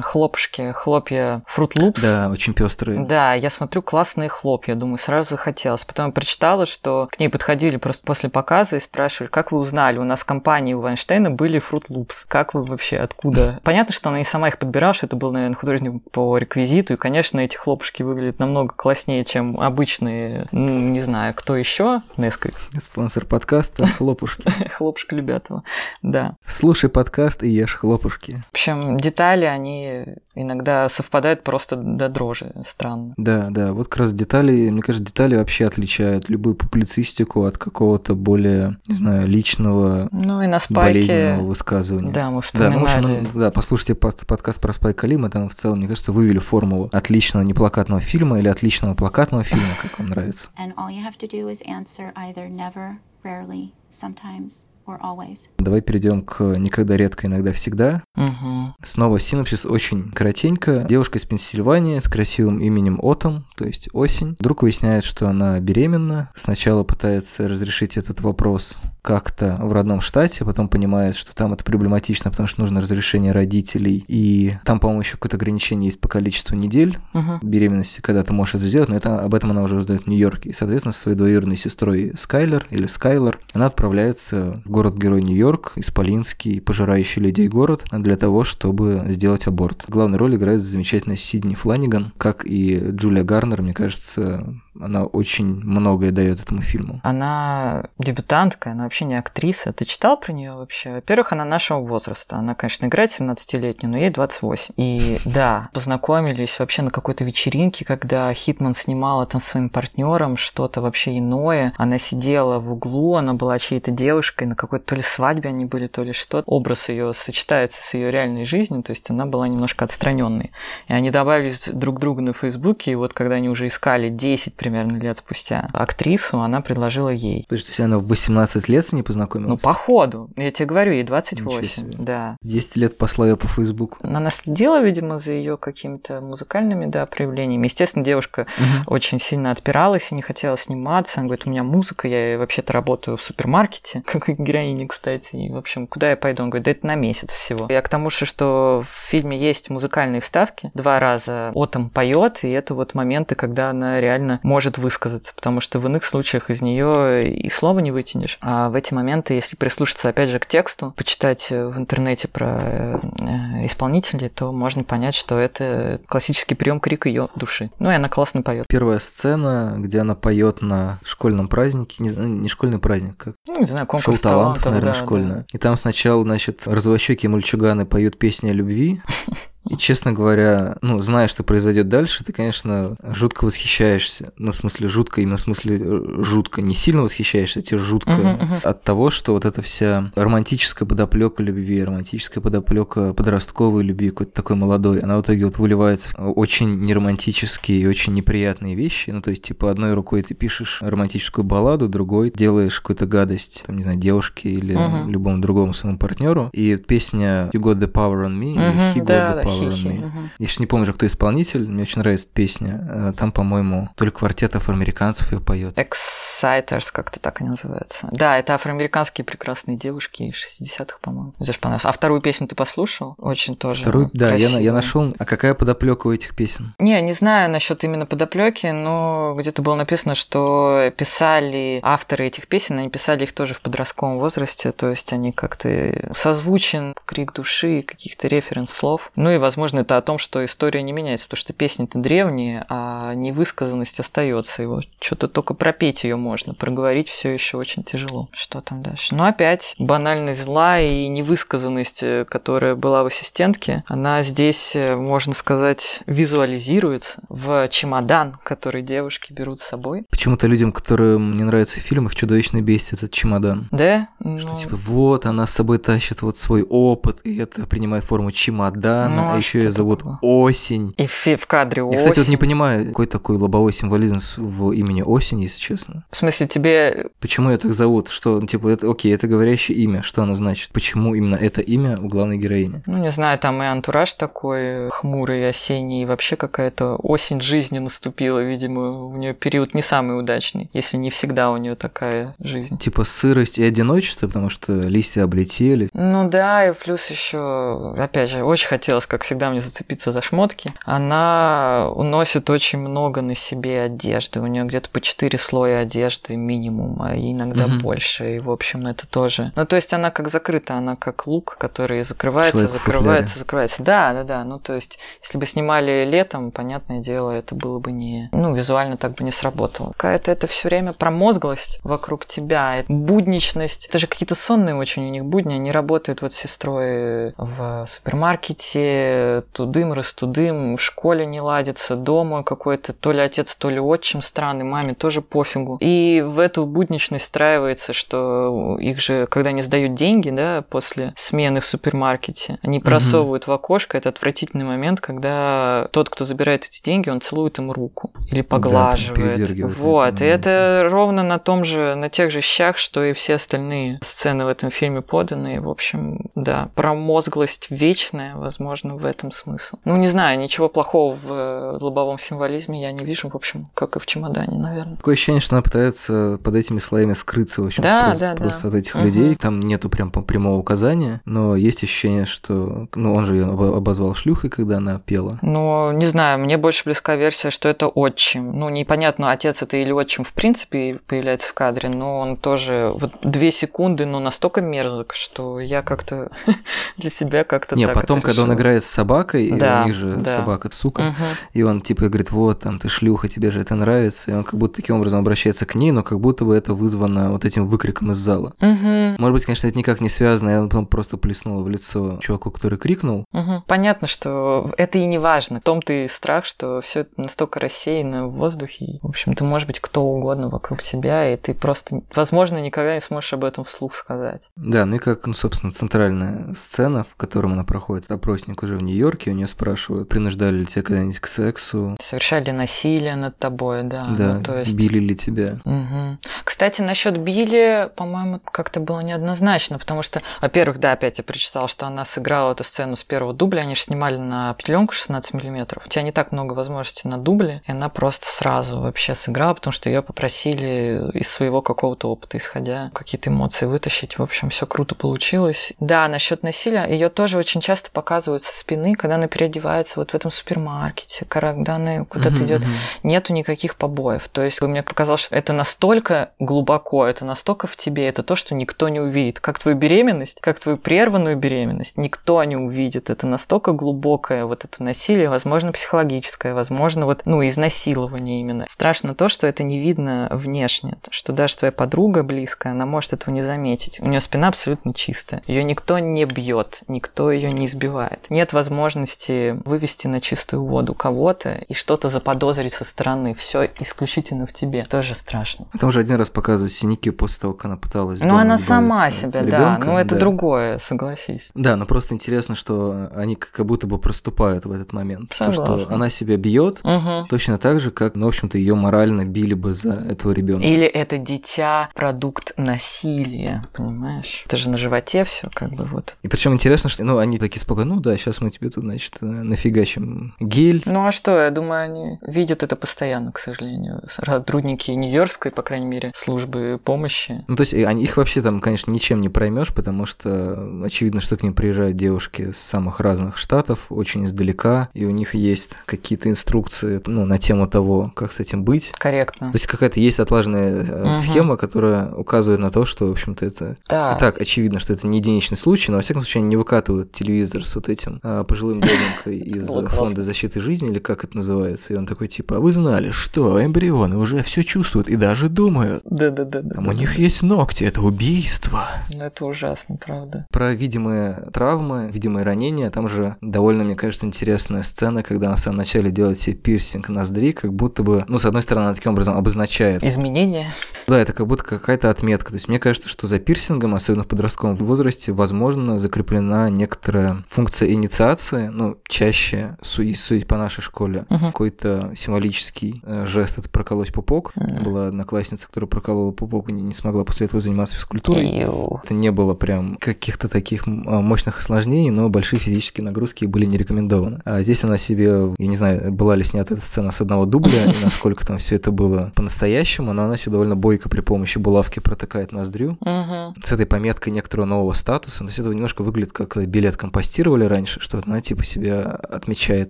хлопушки, хлопья Fruit Loops. Да, очень пестрые. Да, я смотрю классные хлопья, думаю, сразу захотелось. Потом я прочитала, что к ней подходили просто после показа и спрашивали, как вы узнали, у нас в компании у Вайнштейна были Fruit Loops. Как вы вообще, откуда? Понятно, что она и сама их подбирала, что это был, наверное, художник по реквизиту, и, конечно, эти хлопушки выглядят намного класснее, чем обычные, ну, не знаю, кто еще, Несквик, Спонсор подкаста «Хлопушки». хлопушка Любятова, да. Слушай подкаст и ешь хлопушки. В общем, детали, они иногда совпадают просто до дрожи, странно. Да, да, вот как раз детали, мне кажется, детали вообще отличают любую публицистику от какого-то более, не знаю, личного, Ну и на болезненного спайке... высказывания. Да, мы Да, ну, в вспоминали. общем, ну, да, послушайте пос- подкаст про Спайка Ли, мы там в целом, мне кажется, вывели формулу отличного неплакатного фильма или отличного плакатного фильма, как вам нравится. And all you have to do is answer either never, rarely, sometimes, or always. Давай перейдем к никогда, редко, иногда, всегда. Мгм. Снова синопсис очень коротенько. Девушка из Пенсильвании с красивым именем Отом, то есть осень, вдруг выясняет, что она беременна. Сначала пытается разрешить этот вопрос как-то в родном штате, потом понимает, что там это проблематично, потому что нужно разрешение родителей. И там, по-моему, еще какое-то ограничение есть по количеству недель Мгм. беременности, когда ты можешь это сделать, но это, об этом она уже узнает в Нью-Йорке. И, соответственно, со своей двоюродной сестрой Скайлер или Скайлер она отправляется в город-герой Нью-Йорк, исполинский, пожирающий людей город, для того, чтобы сделать аборт. Главную роль играет замечательная Сидни Фланиган, как и Джулия Гарнер, мне кажется, она очень многое дает этому фильму. Она дебютантка, она вообще не актриса. Ты читал про нее вообще? Во-первых, она нашего возраста. Она, конечно, играет 17-летнюю, но ей 28. И да, познакомились вообще на какой-то вечеринке, когда Хитман снимала там своим партнером что-то вообще иное. Она сидела в углу, она была чьей-то девушкой, на какой-то то ли свадьбе они были, то ли что. Образ ее сочетается с ее реальной жизнью, то есть она была немножко отстраненной. И они добавились друг другу на Фейсбуке, и вот когда они уже искали 10 примерно лет спустя актрису, она предложила ей. То есть она в 18 лет ней Ну, познакомилась? по ходу. Я тебе говорю, ей Ничего 28. себе. Да. 10 лет посла ее по Фейсбуку. Она следила, видимо, за ее какими-то музыкальными, да, проявлениями. Естественно, девушка очень сильно отпиралась и не хотела сниматься. Она говорит, у меня музыка, я вообще-то работаю в супермаркете, как и героиня, кстати. И, в общем, куда я пойду? Он говорит, да это на месяц всего. Я к тому же, что в фильме есть музыкальные вставки. Два раза Отом поет, и это вот моменты, когда она реально может высказаться, потому что в иных случаях из нее и слова не вытянешь. А в эти моменты, если прислушаться опять же к тексту, почитать э, в интернете про э, исполнителей, то можно понять, что это классический прием крик ее души. Ну и она классно поет. Первая сцена, где она поет на школьном празднике, не, не школьный праздник, как Ну, не знаю, шоу конкурс талантов, талантов, наверное, да, школьное. И там сначала, значит, развощеки мальчуганы поют песни о любви, И, честно говоря, ну, зная, что произойдет дальше, ты, конечно, жутко восхищаешься. Ну, в смысле, жутко, именно в смысле э, жутко. Не сильно восхищаешься, а тебе жутко Мгм, мгм. от того, что вот эта вся романтическая подоплека любви, романтическая подоплека подростковой любви, какой-то такой молодой, она в итоге вот выливается в очень неромантические и очень неприятные вещи. Ну, то есть, типа, одной рукой ты пишешь романтическую балладу, другой делаешь какую-то гадость, там, не знаю, девушке или Мгм. любому другому своему партнеру. И песня You Got the Power on Me, или Мгм, He Got да, the Power хи-хи, мгм. Я сейчас не помню уже, кто исполнитель, мне очень нравится песня. Э, Там, по-моему, то ли квартет афроамериканцев ее поет. Exciters, как-то так они называются. Да, это афроамериканские прекрасные девушки из 60-х, по-моему. Тоже понравилось. А вторую песню ты послушал? Очень тоже Вторую, да, я, на- я красивая. нашел. А какая подоплека у этих песен? Не, не знаю насчет именно подоплеки, но где-то было написано, что писали авторы этих песен, они писали их тоже в подростковом возрасте, то есть они как-то созвучен, крик души, каких-то референс-слов. Ну и, возможно, это о том, что история не меняется, потому что песни-то древние, а невысказанность остается. Его что-то только пропеть ее можно, проговорить все еще очень тяжело. Что там дальше? Ну, опять банальность зла и невысказанность, э, которая была в ассистентке, она здесь, э, можно сказать, визуализируется в чемодан, который девушки берут с собой. Почему-то людям, которым не нравится фильм, их чудовищно бесит этот чемодан. Да? Что Ну, типа вот она с собой тащит вот свой опыт, и это принимает форму чемодана, Ну, а еще ее зовут такого? Осень. И в, в кадре Я, кстати, вот не осень. понимаю, какой такой лобовой символизм в имени Осень, если честно. В смысле, тебе Почему ее так зовут? Что, ну, типа, это, окей, это говорящее имя, что оно значит? Почему именно это имя у главной героини? Ну, не знаю, там и антураж такой хмурый, осенний, и вообще какая-то осень жизни наступила, видимо, у нее период не самый удачный, если не всегда у нее такая жизнь. Типа сырость и одиночество, потому что листья облетели. Ну да, и плюс еще, опять же, очень хотелось, как всегда, мне зацепиться за шмотки. Она уносит очень много на себе одежды. У нее где-то по 4 слоя одежды минимум, а иногда Мгм. больше. И, в общем, это тоже. Ну, то есть она как закрыта, она как лук, который закрывается, Человек закрывается, закрывается. Да, да, да. Ну, то есть, если бы снимали летом, понятное дело, это было бы не. Ну, визуально так бы не сработало. Какая-то это все время промозглость вокруг тебя, будничность. Это же какие-то сонные очень у них будни. Они работают вот с сестрой в супермаркете, тудым, растудым, в школе не ладится, дома какой-то то ли отец, то ли отчим странный, маме тоже пофигу. И в эту будничность встраивается, что их же, когда они сдают деньги, да, после смены в супермаркете, они просовывают в окошко. Это отвратительный момент, когда тот, кто забирает эти деньги, он целует им руку или поглаживает. на вот, и это ровно на том же, на тех же щах, что и все остальные сцены в этом фильме поданы. В общем, да, промозглость вечная, возможно, в этом смысл. Ну, не знаю, ничего плохого в э, лобовом символизме я не вижу, в общем, как и в чемодане, наверное. Такое ощущение, что она пытается под этими слоями скрыться, в общем, Да, просто, да, да. просто от этих Мгм. людей. Там нету прям прямого указания, но есть ощущение, что... Ну, он же ее обозвал шлюхой, когда она пела. Ну, не знаю, мне больше близка версия, что это отчим. Ну, непонятно, отец это или отчим в принципе появляется в кадре, но он тоже вот две секунды, но настолько мерзок, что я как-то для себя как-то Не, потом, когда он играет собакой, и Да, у них же да. собака сука, Мгм. и он типа говорит, вот, там, ты шлюха, тебе же это нравится, и он как будто таким образом обращается к ней, но как будто бы это вызвано вот этим выкриком из зала. Мгм. Может быть, конечно, это никак не связано, я потом просто плеснула в лицо чуваку, который крикнул. Мгм. Понятно, что это и не важно. В том-то и страх, что все это настолько рассеяно в воздухе. И, В общем, ты можешь быть кто угодно вокруг тебя, и ты просто, возможно, никогда не сможешь об этом вслух сказать. Да, ну и как, ну, собственно, центральная сцена, в котором она проходит опросник уже в Нью-Йорке, у нее спрашивают, принуждали ли тебя когда-нибудь к сексу, Совершали насилие над тобой, да. да, ну, то есть... били ли тебя. Мгм. Кстати, насчет Билли, по-моему, как-то было неоднозначно, потому что, во-первых, да, опять я прочитала, что она сыграла эту сцену с первого дубля, они же снимали на пленку 16 миллиметров. У тебя не так много возможностей на дубле, и она просто сразу вообще сыграла, потому что ее попросили из своего какого-то опыта, исходя, какие-то эмоции вытащить. В общем, все круто получилось. Да, насчет насилия, ее тоже очень часто показывают со спины, когда она переодевается вот в этом супермаркете, когда она куда-то Мгм, идет мгм. нету никаких побоев. То есть мне показалось, что это настолько глубоко, это настолько в тебе, это то, что никто не увидит. Как твою беременность, как твою прерванную беременность, никто не увидит. Это настолько глубокое вот это насилие, возможно, психологическое, возможно, вот, ну, изнасилование именно. Страшно то, что это не видно внешне, что даже твоя подруга близкая, она может этого не заметить. У нее спина абсолютно чистая. Ее никто не бьет, никто ее не избивает. Нет нет возможности вывести на чистую воду кого-то и что-то заподозрить со стороны. Все исключительно в тебе. Тоже страшно. Там же один раз показывают синяки после того, как она пыталась. Ну, она сама себя, да. Ну, это да. другое, согласись. Да, но просто интересно, что они как будто бы проступают в этот момент. То, что Согласна. она себя бьет Угу. точно так же, как, ну, в общем-то, ее морально били бы за этого ребенка. Или это дитя продукт насилия, понимаешь? Это же на животе все как бы вот. И причем интересно, что ну, они такие спокойно, ну да, сейчас мы тебе тут, значит, э, нафигачим гель. Ну а что, я думаю, они видят это постоянно, к сожалению. Сотрудники Нью-Йоркской, по крайней мере, службы помощи. Ну, то есть, э, они, их вообще там, конечно, ничем не проймешь, потому что очевидно, что к ним приезжают девушки с самых разных штатов, очень издалека, и у них есть какие-то инструкции, ну, на тему того, как с этим быть. Корректно. То есть какая-то есть отлаженная э, Мгм. схема, которая указывает на то, что, в общем-то, это Да. И так очевидно, что это не единичный случай, но во всяком случае они не выкатывают телевизор с вот этим пожилым дяденькой из Было э, классно. фонда защиты жизни, или как это называется, и он такой типа, а вы знали, что эмбрионы уже все чувствуют и даже думают. Да-да-да. Там у них есть ногти, это убийство. Ну это ужасно, правда. Про видимые травмы, видимые ранения, там же довольно, мне кажется, интересная сцена, когда на самом начале делает себе пирсинг ноздри, как будто бы, ну, с одной стороны, она таким образом обозначает Изменения. Да, это как будто какая-то отметка. То есть мне кажется, что за пирсингом, особенно в подростковом возрасте, возможно, закреплена некоторая функция инициации, ну, чаще, судить, судить по нашей школе, Мгм. какой-то символический э, жест, это проколоть пупок. Мгм. Была одноклассница, которая проколола пупок и не, не смогла после этого заниматься физкультурой. Иу. Это не было прям каких-то таких а, мощных осложнений, но большие физические нагрузки были не рекомендованы. А здесь она себе, я не знаю, была ли снята эта сцена с одного дубля, и насколько там все это было по-настоящему, но она себе довольно бойко при помощи булавки протыкает ноздрю. Мгм. С этой пометкой некоторого нового статуса. То есть это немножко выглядит как билет компостировали раньше, что она типа себя отмечает.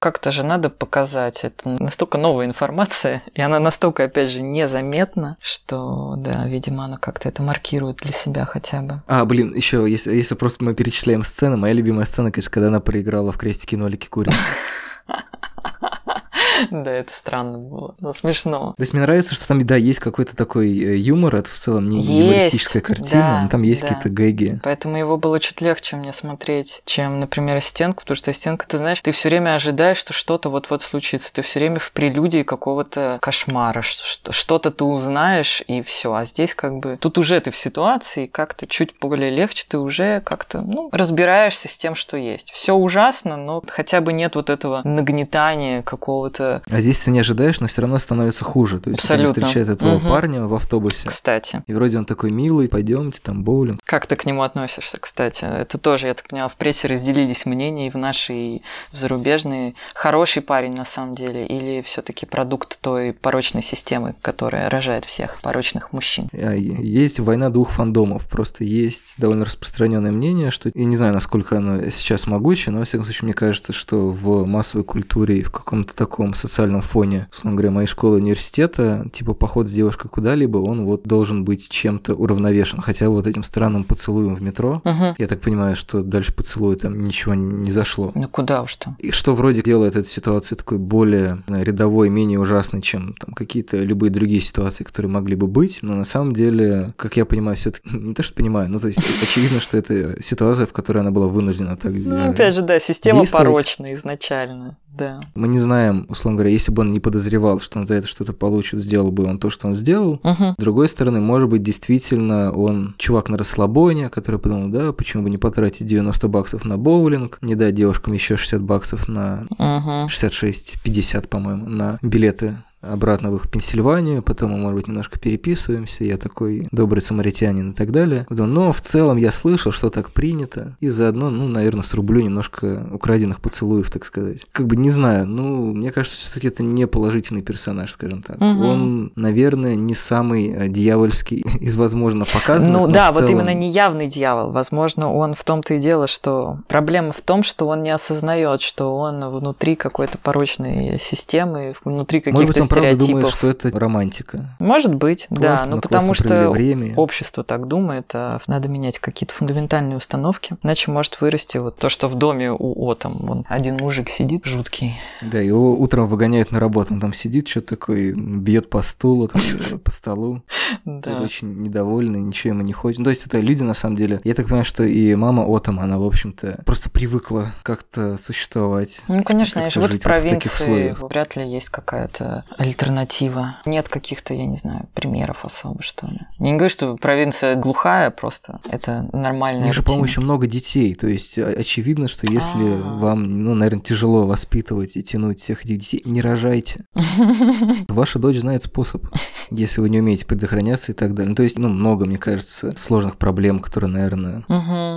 Как-то же надо показать. Это настолько новая информация, и она настолько, опять же, незаметна, что, да, видимо, она как-то это маркирует для себя хотя бы. А, блин, еще, если, если просто мы перечисляем сцены, моя любимая сцена, конечно, когда она проиграла в крестики нолики курицы. Да, это странно было. Но смешно. То есть мне нравится, что там, да, есть какой-то такой э, юмор, это в целом не юмористическая картина, но там есть какие-то гэги. Поэтому его было чуть легче мне смотреть, чем, например, стенку, потому что стенка, ты знаешь, ты все время ожидаешь, что что-то вот-вот случится. Ты все время в прелюдии какого-то кошмара, что- что-то ты узнаешь, и все. А здесь как бы тут уже ты в ситуации, как-то чуть более легче, ты уже как-то ну, разбираешься с тем, что есть. Все ужасно, но хотя бы нет вот этого нагнетания какого-то. А здесь ты не ожидаешь, но все равно становится хуже. То есть Абсолютно. они встречают этого Мгм. парня в автобусе. Кстати, И вроде он такой милый, пойдемте, там боулинг. как ты к нему относишься, кстати? Это тоже, я так поняла, в прессе разделились мнения и в нашей, и в зарубежной. Хороший парень на самом деле или все-таки продукт той порочной системы, которая рожает всех порочных мужчин? А Есть война двух фандомов. Просто есть довольно распространенное мнение, что я не знаю, насколько оно сейчас могучее, но, во всяком случае, мне кажется, что в массовой культуре и в каком-то таком социальном фоне, условно говоря, моей школы университета, типа поход с девушкой куда-либо, он вот должен быть чем-то уравновешен. Хотя вот этим странным поцелуем в метро, Угу. я так понимаю, что дальше поцелуя там ничего не зашло. Ну куда уж там. И что вроде делает эту ситуацию такой более знаю, рядовой, менее ужасной, чем там какие-то любые другие ситуации, которые могли бы быть. Но на самом деле, как я понимаю, все таки не то, что понимаю, но то есть очевидно, что это ситуация, в которой она была вынуждена так Ну, э, опять же, да, система порочная изначально, да. Мы не знаем, условно говоря, если бы он не подозревал, что он за это что-то получит, сделал бы он то, что он сделал. Угу. С другой стороны, может быть, действительно он чувак на расслабоне, который подумал, да, почему бы не потратить 90 баксов на боулинг, не дать девушкам еще 60 баксов на Угу. 66-50, по-моему, на билеты обратно в их Пенсильванию, потом мы, может быть, немножко переписываемся, я такой добрый самаритянин и так далее. Но в целом я слышал, что так принято, и заодно, ну, наверное, срублю немножко украденных поцелуев, так сказать. Как бы не знаю, ну, мне кажется, все таки это не положительный персонаж, скажем так. Мгм. Он, наверное, не самый э, дьявольский из, возможно, показанных. Ну да, в вот целом- именно не явный дьявол. Возможно, он в том-то и дело, что проблема в том, что он не осознает, что он внутри какой-то порочной системы, внутри каких-то правда думаю, что это романтика. Может быть, да, Классно, ну мы потому что время. общество так думает, а надо менять какие-то фундаментальные установки, иначе может вырасти вот то, что в доме у Отом. Вон один мужик сидит жуткий. Да, его утром выгоняют на работу, он там сидит, что такое, бьет по стулу, там, по столу. Да. очень недовольный, ничего ему не хочет. Ну, то есть это люди, на самом деле. Я так понимаю, что и мама Отом, она, в общем-то, просто привыкла как-то существовать. Ну, конечно, они живут в провинции, вряд ли есть какая-то альтернатива. Нет каких-то, я не знаю, примеров особо, что ли. Я не говорю, что провинция глухая, просто это У нормальная них же, по-моему, еще много детей. То есть очевидно, что если А. вам, ну, наверное, тяжело воспитывать и тянуть всех этих детей, не рожайте. Ваша дочь знает способ, если вы не умеете предохраняться и так далее. Ну, то есть, ну, много, мне кажется, сложных проблем, которые, наверное,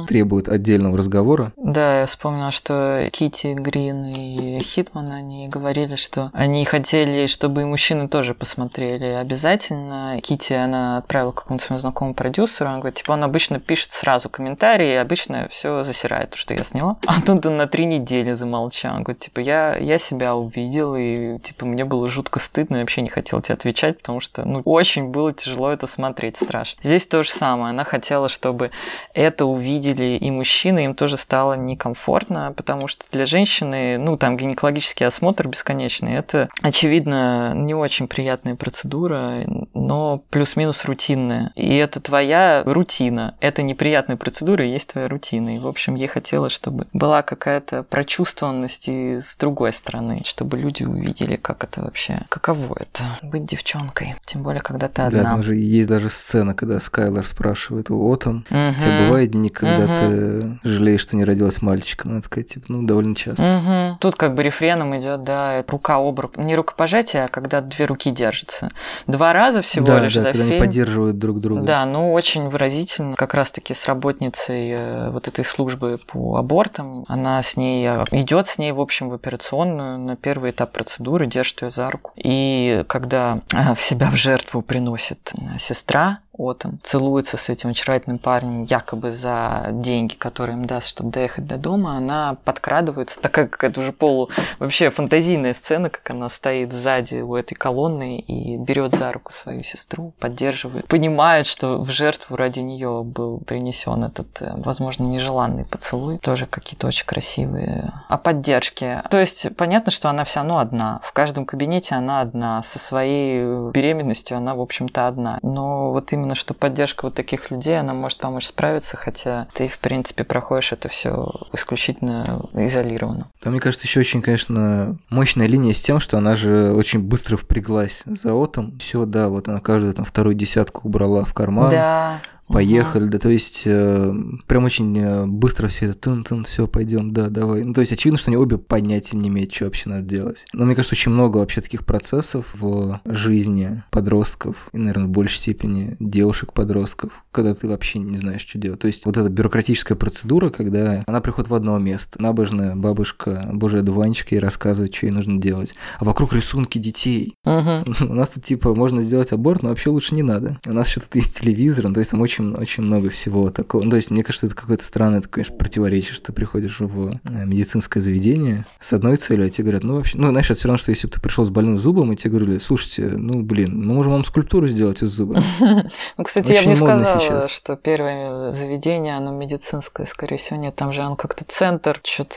требуют отдельного разговора. Да, я вспомнила, что Кити Грин и Хитман, они говорили, что они хотели, чтобы и мужчины тоже посмотрели обязательно. Кити, она отправила какому-то своему знакомому продюсеру, он говорит, типа, он обычно пишет сразу комментарии, и обычно все засирает, то, что я сняла. А тут он на три недели замолчал. Он говорит, типа, я, я себя увидел, и, типа, мне было жутко стыдно, я вообще не хотел тебе отвечать, потому что, ну, очень было тяжело это смотреть, страшно. Здесь то же самое. Она хотела, чтобы это увидели и мужчины, им тоже стало некомфортно, потому что для женщины, ну, там гинекологический осмотр бесконечный, это, очевидно, не очень приятная процедура, но плюс-минус рутинная. И это твоя рутина. Это неприятная процедура и есть твоя рутина. И, в общем, ей хотелось, чтобы была какая-то прочувствованность и с другой стороны, чтобы люди увидели, как это вообще, каково это быть девчонкой. Тем более, когда ты Да, одна. там же есть даже сцена, когда Скайлор спрашивает у Отом, у тебя бывают дни, когда Мгм. ты жалеешь, что не родилась мальчиком? Она такая, типа, ну, довольно часто. Мгм. Тут как бы рефреном идет, да, рука об руку. Не рукопожатие, а когда две руки держатся. Два раза всего да, лишь да, за когда они фильм. поддерживают друг друга. Да, ну очень выразительно. Как раз-таки с работницей э, вот этой службы по абортам. Она с ней идет с ней, в общем, в операционную на первый этап процедуры, держит ее за руку. И когда э, в себя в жертву приносит э, сестра, Отом целуется с этим очаровательным парнем якобы за деньги, которые им даст, чтобы доехать до дома, она подкрадывается, так как это уже полу вообще фантазийная сцена, как она стоит сзади у этой колонны и берет за руку свою сестру, поддерживает, понимает, что в жертву ради нее был принесен этот, э, возможно, нежеланный поцелуй, тоже какие-то очень красивые. О поддержке. То есть понятно, что она все равно одна. В каждом кабинете она одна. Со своей беременностью она, в общем-то, одна. Но вот именно что поддержка вот таких людей, она может помочь справиться, хотя ты, в принципе, проходишь это все исключительно изолированно. Там, мне кажется, еще очень, конечно, мощная линия с тем, что она же очень быстро впряглась за Отом. Все, да, вот она каждую там вторую десятку убрала в карман. Да. Поехали, да, то есть э, прям очень э, быстро все это тын-тын, все, пойдем, да, давай. Ну, то есть очевидно, что они обе понятия не имеют, что вообще надо делать. Но мне кажется, очень много вообще таких процессов в жизни подростков, и, наверное, в большей степени девушек-подростков, когда ты вообще не знаешь, что делать. То есть вот эта бюрократическая процедура, когда она приходит в одно место. Набожная бабушка, божий одуванчик, ей рассказывает, что ей нужно делать. А вокруг рисунки детей. Мгм. У нас тут типа можно сделать аборт, но вообще лучше не надо. У нас еще тут есть телевизор, ну, то есть там очень, очень много всего такого. Ну, то есть мне кажется, это какое-то странное, это, конечно, противоречие, что ты приходишь в э, медицинское заведение с одной целью, а тебе говорят, ну вообще, ну знаешь, это все равно, что если бы ты пришел с больным зубом, и тебе говорили, слушайте, ну блин, мы можем вам скульптуру сделать из зуба. Ну, кстати, я бы не Очень сказала, что первое заведение, оно медицинское, скорее всего, нет. Там же он как-то центр, что-то...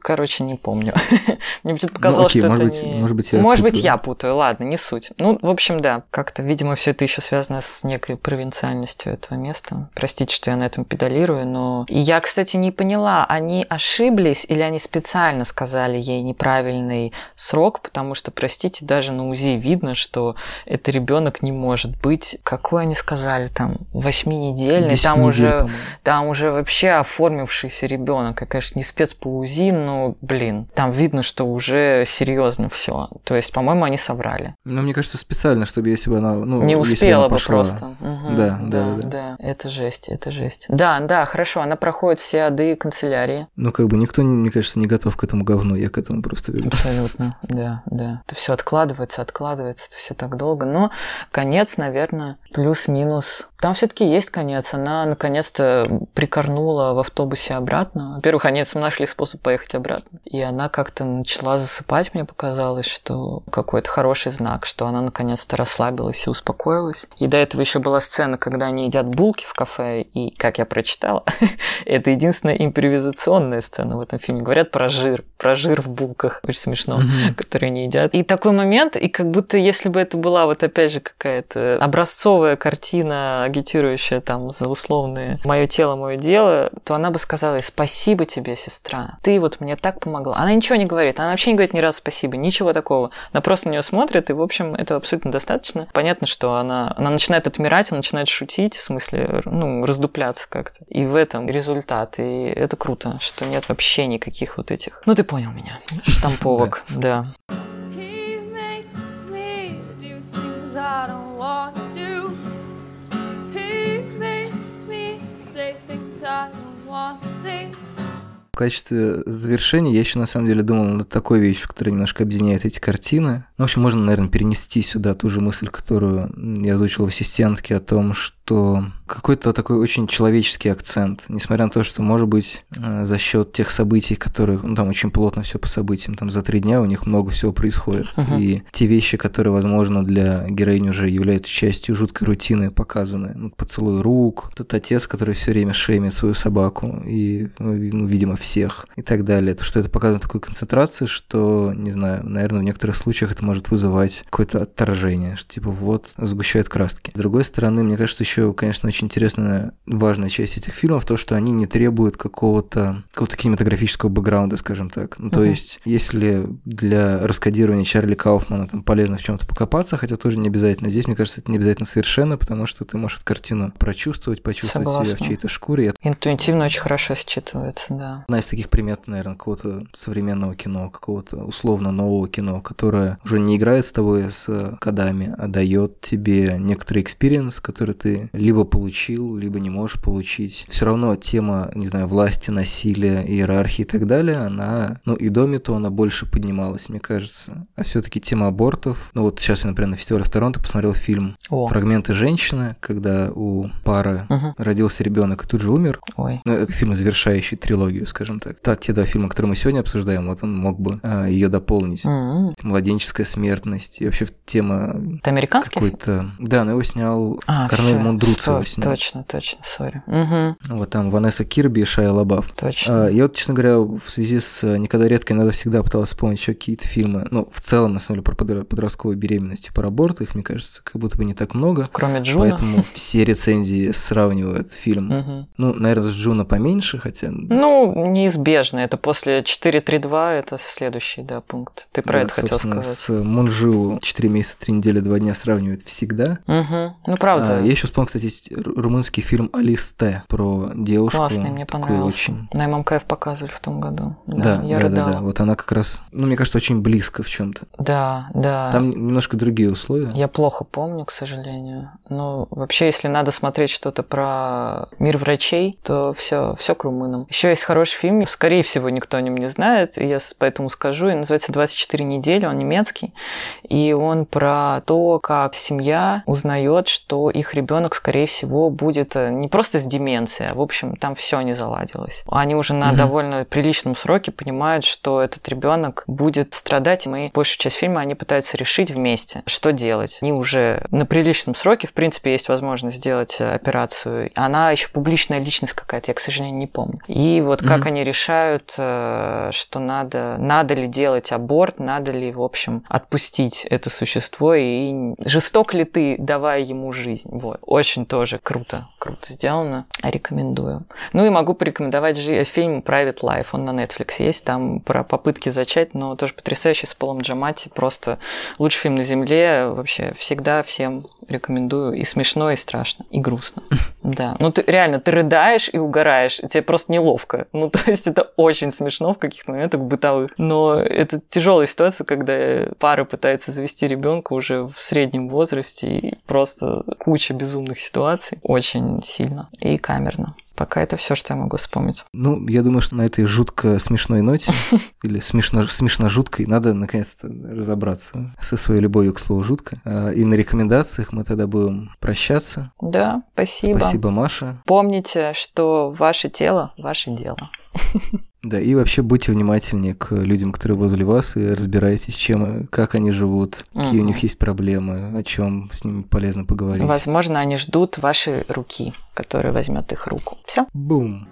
Короче, не помню. Мне почему-то показалось, окей, что может это быть- не... может быть, я Может быть, путаю. я путаю, ладно, не суть. Ну, в общем, да, как-то, видимо, все это еще связано с некой провинциальностью этого места. Простите, что я на этом педалирую, но... И я, кстати, не поняла, они ошиблись или они специально сказали ей неправильный срок, потому что, простите, даже на УЗИ видно, что это ребенок не может быть. Какой они сказали там? Восьминедельный? 10 Там недель, уже там уже вообще оформившийся ребенок. Я, конечно, не спец по УЗИ, но, блин, там видно, что уже серьезно все. То есть, по-моему, они соврали. Ну, мне кажется, специально, чтобы если бы она... Ну, не успела она бы пошла- просто. Мгм. Да, да, да, да. да. Это жесть, это жесть. Да, да, хорошо. Она проходит все ады канцелярии. Ну, как бы никто, мне кажется, не готов к этому говну, я к этому просто веду. Абсолютно, да, да. Это все откладывается, откладывается, это все так долго. Но конец, наверное, плюс-минус Там все-таки есть конец. Она наконец-то прикорнула в автобусе обратно. Во-первых, они нашли способ поехать обратно. И она как-то начала засыпать, мне показалось, что какой-то хороший знак, что она наконец-то расслабилась и успокоилась. И до этого еще была сцена, когда они едят булки в кафе, и, как я прочитала, это единственная импровизационная сцена в этом фильме. Говорят про жир, про жир в булках, очень смешно, которые они едят. И такой момент, и как будто если бы это была вот опять же какая-то образцовая картина агитирующая там за условные «мое тело, мое дело», то она бы сказала «спасибо тебе, сестра, ты вот мне так помогла». Она ничего не говорит, она вообще не говорит ни разу спасибо, ничего такого. Она просто на нее смотрит, и, в общем, это абсолютно достаточно. Понятно, что она, она начинает отмирать, она начинает шутить, в смысле, ну, раздупляться как-то. И в этом результат. И это круто, что нет вообще никаких вот этих... Ну, ты понял меня. Штамповок, да. В качестве завершения я еще на самом деле думал над такой вещью, которая немножко объединяет эти картины. Ну, в общем, можно, наверное, перенести сюда ту же мысль, которую я озвучил в ассистентке о том, что какой-то такой очень человеческий акцент, несмотря на то, что, может быть, э, за счет тех событий, которые, ну, там очень плотно все по событиям, там за три дня у них много всего происходит. Мгм. И те вещи, которые, возможно, для героини уже являются частью жуткой рутины, показаны. Ну, поцелуй рук, тот отец, который все время шеймит свою собаку, и, ну, ну, видимо, всех, и так далее. То, что это показано такой концентрации, что, не знаю, наверное, в некоторых случаях это может вызывать какое-то отторжение, что типа вот сгущают краски. С другой стороны, мне кажется, еще, конечно, очень интересная, важная часть этих фильмов, то, что они не требуют какого-то какого-то кинематографического бэкграунда, скажем так. Ну, то Мгм. есть, если для раскодирования Чарли Кауфмана там полезно в чем-то покопаться, хотя тоже не обязательно. Здесь, мне кажется, это не обязательно совершенно, потому что ты можешь эту картину прочувствовать, почувствовать себя в Согласна. чьей-то шкуре. Интуитивно очень хорошо считывается, да. Одна из таких примет, наверное, какого-то современного кино, какого-то условно нового кино, которое уже не играет с тобой с кодами, а дает тебе некоторый experience, который ты либо получил, либо не можешь получить. Все равно тема, не знаю, власти, насилия, иерархии и так далее, она, ну и до MeToo она больше поднималась, мне кажется. А все-таки тема абортов, ну вот сейчас я, например, на фестивале в Торонто посмотрел фильм О, «Фрагменты женщины», когда у пары Мгм. родился ребенок и тут же умер. ой. Ну, фильм, завершающий трилогию, скажем так. Та, те два фильма, которые мы сегодня обсуждаем, вот он мог бы ее дополнить. М-м. Младенческая смертность и вообще тема Это американский какой-то... Да, но его снял А, Корнель снял. Точно, точно, sorry. Угу, Вот там Ванесса Кирби и Шайа Лабаф. точно. А, Я вот, честно говоря, в связи с э, «Никогда редко иногда всегда» пытался вспомнить еще какие-то фильмы. Ну, в целом, на самом деле, про подро- подростковую беременность и про аборт. Их, мне кажется, как будто бы не так много. Кроме Джуно. Поэтому все рецензии сравнивают фильм. Ну, наверное, с Джуно поменьше, хотя... Ну, неизбежно. Это после 4.3.2, это следующий, да, пункт. Ты про Да, это хотел сказать. С Мунжиу 4 месяца, 3 недели, 2 дня сравнивают всегда. Мгм. Ну, правда. А, я еще вспомнил, кстати, румынский фильм «Алисте» про девушку. Классный, мне понравился. Очень... На ММКФ показывали в том году. Да, Да, я да, рыдала. да, да. Вот она как раз, ну, мне кажется, очень близко в чем-то. Да, да. Там немножко другие условия. Я плохо помню, к сожалению. Но вообще, если надо смотреть что-то про мир врачей, то все, все к румынам. Еще есть хороший фильм, скорее всего, никто о нем не знает, и я поэтому скажу. И называется «24 недели», он немецкий. И он про то, как семья узнает, что их ребенок, скорее всего, будет э, не просто с деменцией, а, в общем, там все не заладилось. Они уже на Мгм. довольно приличном сроке понимают, что этот ребенок будет страдать, и мы большую часть фильма они пытаются решить вместе, что делать. Они уже на приличном сроке, в принципе, есть возможность сделать э, операцию. Она еще публичная личность какая-то, я, к сожалению, не помню. И вот как Они решают, э, что надо, надо ли делать аборт, надо ли, в общем, отпустить это существо, и жесток ли ты, давая ему жизнь. Вот. Очень тоже круто, круто сделано. Рекомендую. Ну и могу порекомендовать жи- фильм Private Life, он на Netflix есть, там про попытки зачать, но тоже потрясающий с Полом Джамати, просто лучший фильм на земле, вообще всегда всем рекомендую, и смешно, и страшно, и грустно. Да, ну ты реально, ты рыдаешь и угораешь, тебе просто неловко, ну то есть это очень смешно в каких-то моментах бытовых, но это тяжелая ситуация, когда пара пытается завести ребенка уже в среднем возрасте, и просто куча безумных ситуаций, очень сильно и камерно. Пока это все, что я могу вспомнить. Ну, я думаю, что на этой жутко смешной ноте, или смешно, смешно жуткой, надо наконец-то разобраться со своей любовью к слову жутко. А, И на рекомендациях мы тогда будем прощаться. Да, спасибо. Спасибо, Маша. Помните, что ваше тело – ваше дело. Да, и вообще будьте внимательнее к людям, которые возле вас, и разбирайтесь, чем, как они живут, какие у Мгм. них есть проблемы, о чем с ними полезно поговорить. Возможно, они ждут вашей руки, которая возьмет их руку. Все. Бум!